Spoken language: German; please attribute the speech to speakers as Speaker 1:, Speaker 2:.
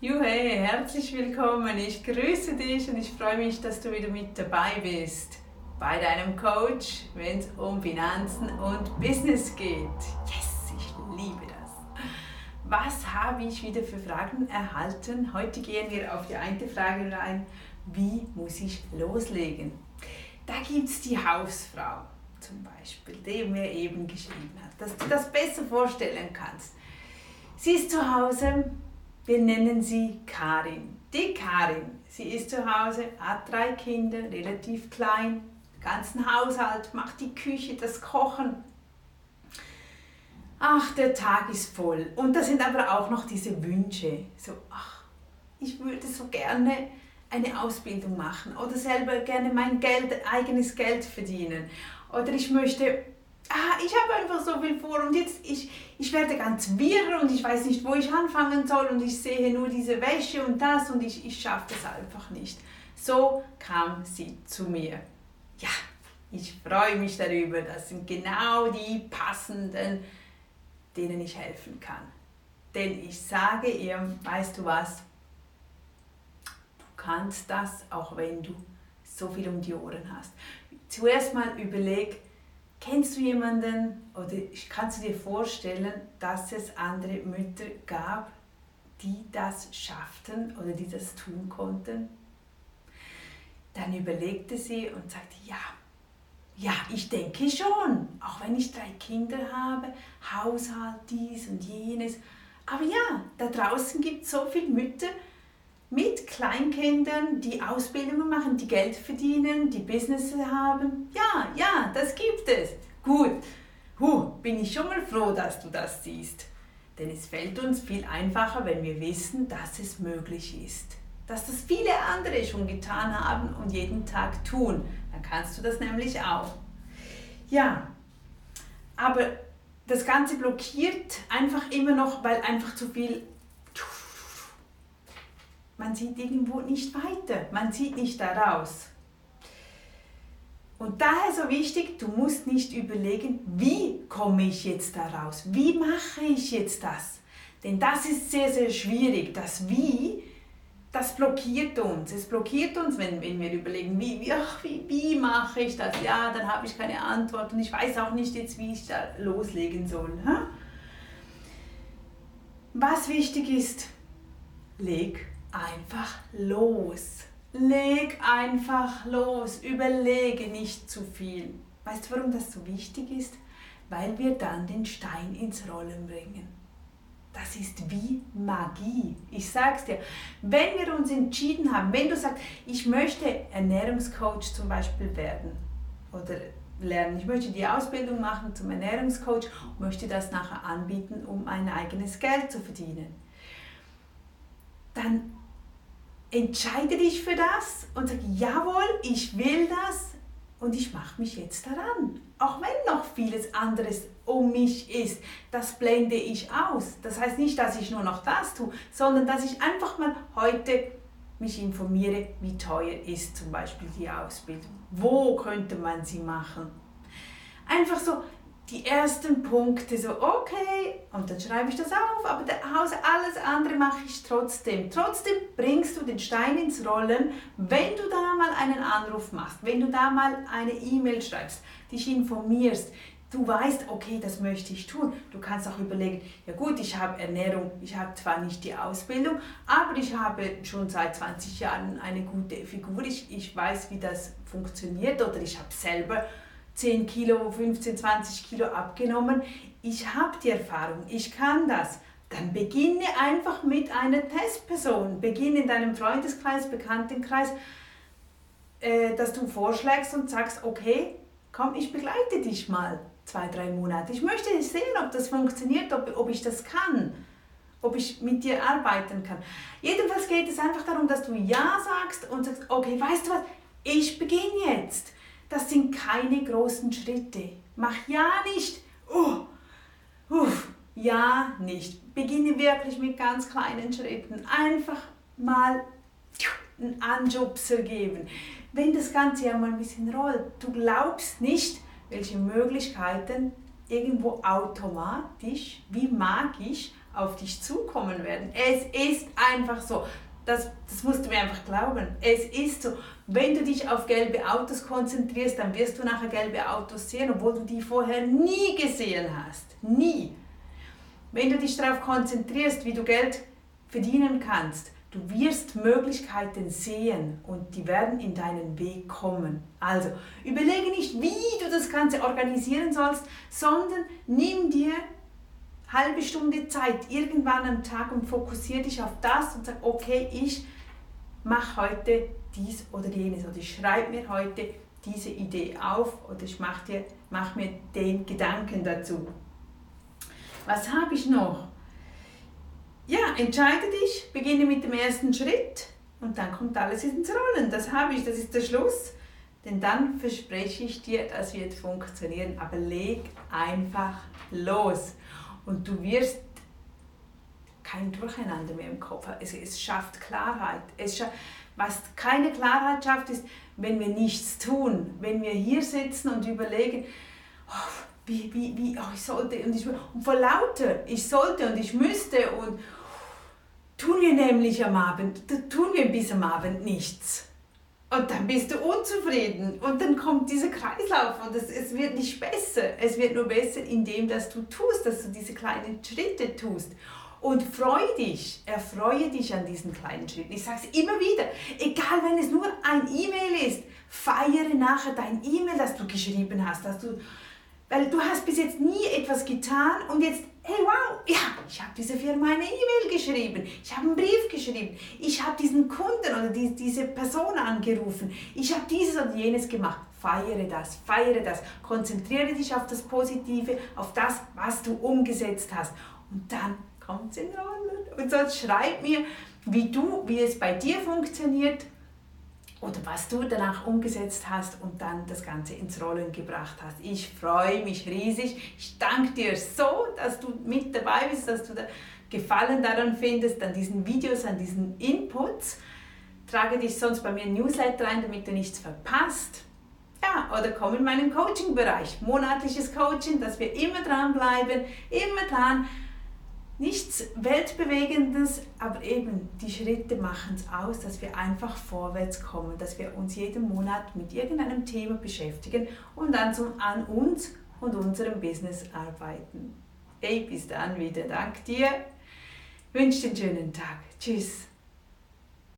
Speaker 1: Juhe, herzlich willkommen. Ich grüße dich und ich freue mich, dass du wieder mit dabei bist bei deinem Coach, wenn es um Finanzen und Business geht. Yes, ich liebe das. Was habe ich wieder für Fragen erhalten? Heute gehen wir auf die eine Frage rein. Wie muss ich loslegen? Da gibt es die Hausfrau zum Beispiel, die mir eben geschrieben hat, dass du das besser vorstellen kannst. Sie ist zu Hause, wir nennen sie Karin. Die Karin, sie ist zu Hause, hat drei Kinder, relativ klein, ganzen Haushalt, macht die Küche, das Kochen. Ach, der Tag ist voll. Und da sind aber auch noch diese Wünsche. So, ach, ich würde so gerne eine Ausbildung machen oder selber gerne mein Geld, eigenes Geld verdienen. Oder ich möchte ah, ich habe einfach so viel vor und jetzt, ich, ich werde ganz wirr und ich weiß nicht, wo ich anfangen soll und ich sehe nur diese Wäsche und das und ich, ich schaffe das einfach nicht. So kam sie zu mir. Ja, ich freue mich darüber, das sind genau die passenden, denen ich helfen kann. Denn ich sage ihr, weißt du was, du kannst das, auch wenn du so viel um die Ohren hast. Zuerst mal überleg, Kennst du jemanden oder kannst du dir vorstellen, dass es andere Mütter gab, die das schafften oder die das tun konnten? Dann überlegte sie und sagte, ja, ja, ich denke schon, auch wenn ich drei Kinder habe, Haushalt, dies und jenes. Aber ja, da draußen gibt es so viele Mütter, mit Kleinkindern, die Ausbildungen machen, die Geld verdienen, die Business haben. Ja, ja, das gibt es. Gut, huh, bin ich schon mal froh, dass du das siehst. Denn es fällt uns viel einfacher, wenn wir wissen, dass es möglich ist. Dass das viele andere schon getan haben und jeden Tag tun. Dann kannst du das nämlich auch. Ja, aber das Ganze blockiert einfach immer noch, weil einfach zu viel man sieht irgendwo nicht weiter, man sieht nicht daraus. Und daher so wichtig, du musst nicht überlegen, wie komme ich jetzt daraus, wie mache ich jetzt das. Denn das ist sehr, sehr schwierig. Das Wie, das blockiert uns. Es blockiert uns, wenn, wenn wir überlegen, wie, wie, ach, wie, wie mache ich das? Ja, dann habe ich keine Antwort und ich weiß auch nicht jetzt, wie ich da loslegen soll. Was wichtig ist, leg einfach los. Leg einfach los. Überlege nicht zu viel. Weißt du, warum das so wichtig ist? Weil wir dann den Stein ins Rollen bringen. Das ist wie Magie. Ich sag's dir, wenn wir uns entschieden haben, wenn du sagst, ich möchte Ernährungscoach zum Beispiel werden oder lernen, ich möchte die Ausbildung machen zum Ernährungscoach und möchte das nachher anbieten, um ein eigenes Geld zu verdienen, dann entscheide dich für das und sag, jawohl, ich will das und ich mache mich jetzt daran. Auch wenn noch vieles anderes um mich ist, das blende ich aus. Das heißt nicht, dass ich nur noch das tue, sondern dass ich einfach mal heute mich informiere, wie teuer ist zum Beispiel die Ausbildung. Wo könnte man sie machen? Einfach so, die ersten Punkte so, okay, und dann schreibe ich das auf, aber alles andere mache ich trotzdem. Trotzdem bringst du den Stein ins Rollen, wenn du da mal einen Anruf machst, wenn du da mal eine E-Mail schreibst, dich informierst, du weißt, okay, das möchte ich tun. Du kannst auch überlegen, ja gut, ich habe Ernährung, ich habe zwar nicht die Ausbildung, aber ich habe schon seit 20 Jahren eine gute Figur, ich, ich weiß, wie das funktioniert oder ich habe selber 10 Kilo, 15, 20 Kilo abgenommen. Ich habe die Erfahrung, ich kann das. Dann beginne einfach mit einer Testperson. Beginne in deinem Freundeskreis, Bekanntenkreis, äh, dass du vorschlägst und sagst, okay, komm, ich begleite dich mal zwei, drei Monate. Ich möchte sehen, ob das funktioniert, ob, ob ich das kann, ob ich mit dir arbeiten kann. Jedenfalls geht es einfach darum, dass du Ja sagst und sagst, okay, weißt du was, ich beginne jetzt. Das sind keine großen Schritte. Mach ja nicht. Uh, uh, ja nicht. Beginne wirklich mit ganz kleinen Schritten. Einfach mal einen Anschubser geben. Wenn das Ganze ja mal ein bisschen rollt, du glaubst nicht, welche Möglichkeiten irgendwo automatisch, wie magisch, auf dich zukommen werden. Es ist einfach so. Das, das musst du mir einfach glauben. Es ist so. Wenn du dich auf gelbe Autos konzentrierst, dann wirst du nachher gelbe Autos sehen, obwohl du die vorher nie gesehen hast. Nie. Wenn du dich darauf konzentrierst, wie du Geld verdienen kannst, du wirst Möglichkeiten sehen und die werden in deinen Weg kommen. Also überlege nicht, wie du das Ganze organisieren sollst, sondern nimm dir halbe Stunde Zeit irgendwann am Tag und fokussiere dich auf das und sag, okay, ich mache heute dies oder jenes oder ich schreibe mir heute diese Idee auf oder ich mache mach mir den Gedanken dazu. Was habe ich noch? Ja, entscheide dich, beginne mit dem ersten Schritt und dann kommt alles ins Rollen. Das habe ich, das ist der Schluss. Denn dann verspreche ich dir, das wird funktionieren. Aber leg einfach los und du wirst kein Durcheinander mehr im Kopf haben. Es, es schafft Klarheit. Es schafft, was keine Klarheit schafft, ist, wenn wir nichts tun, wenn wir hier sitzen und überlegen, oh, wie, wie, wie, oh, ich sollte und ich und vor lauter, ich sollte und ich müsste und tun wir nämlich am Abend, tun wir bis am Abend nichts. Und dann bist du unzufrieden und dann kommt dieser Kreislauf und es, es wird nicht besser. Es wird nur besser, indem dass du tust, dass du diese kleinen Schritte tust. Und freu dich, erfreue dich an diesen kleinen Schritten. Ich sage es immer wieder, egal wenn es nur ein E-Mail ist, feiere nachher dein E-Mail, das du geschrieben hast, dass du weil du hast bis jetzt nie etwas getan und jetzt, hey wow, ja, ich habe dieser Firma eine E-Mail geschrieben, ich habe einen Brief geschrieben, ich habe diesen Kunden oder die, diese Person angerufen, ich habe dieses und jenes gemacht. Feiere das, feiere das, konzentriere dich auf das Positive, auf das, was du umgesetzt hast. Und dann kommt es in Rollen. Und sonst schreib mir, wie du, wie es bei dir funktioniert oder was du danach umgesetzt hast und dann das Ganze ins Rollen gebracht hast. Ich freue mich riesig. Ich danke dir so, dass du mit dabei bist, dass du da Gefallen daran findest, an diesen Videos, an diesen Inputs. Trage dich sonst bei mir in Newsletter ein, damit du nichts verpasst. Ja, oder komm in meinen Coaching-Bereich. Monatliches Coaching, dass wir immer dranbleiben, immer dran nichts Weltbewegendes, aber eben die Schritte machen es aus, dass wir einfach vorwärts kommen, dass wir uns jeden Monat mit irgendeinem Thema beschäftigen und dann zum, an uns und unserem Business arbeiten. Hey, bis dann wieder. Dank dir. Wünsche dir einen schönen Tag. Tschüss.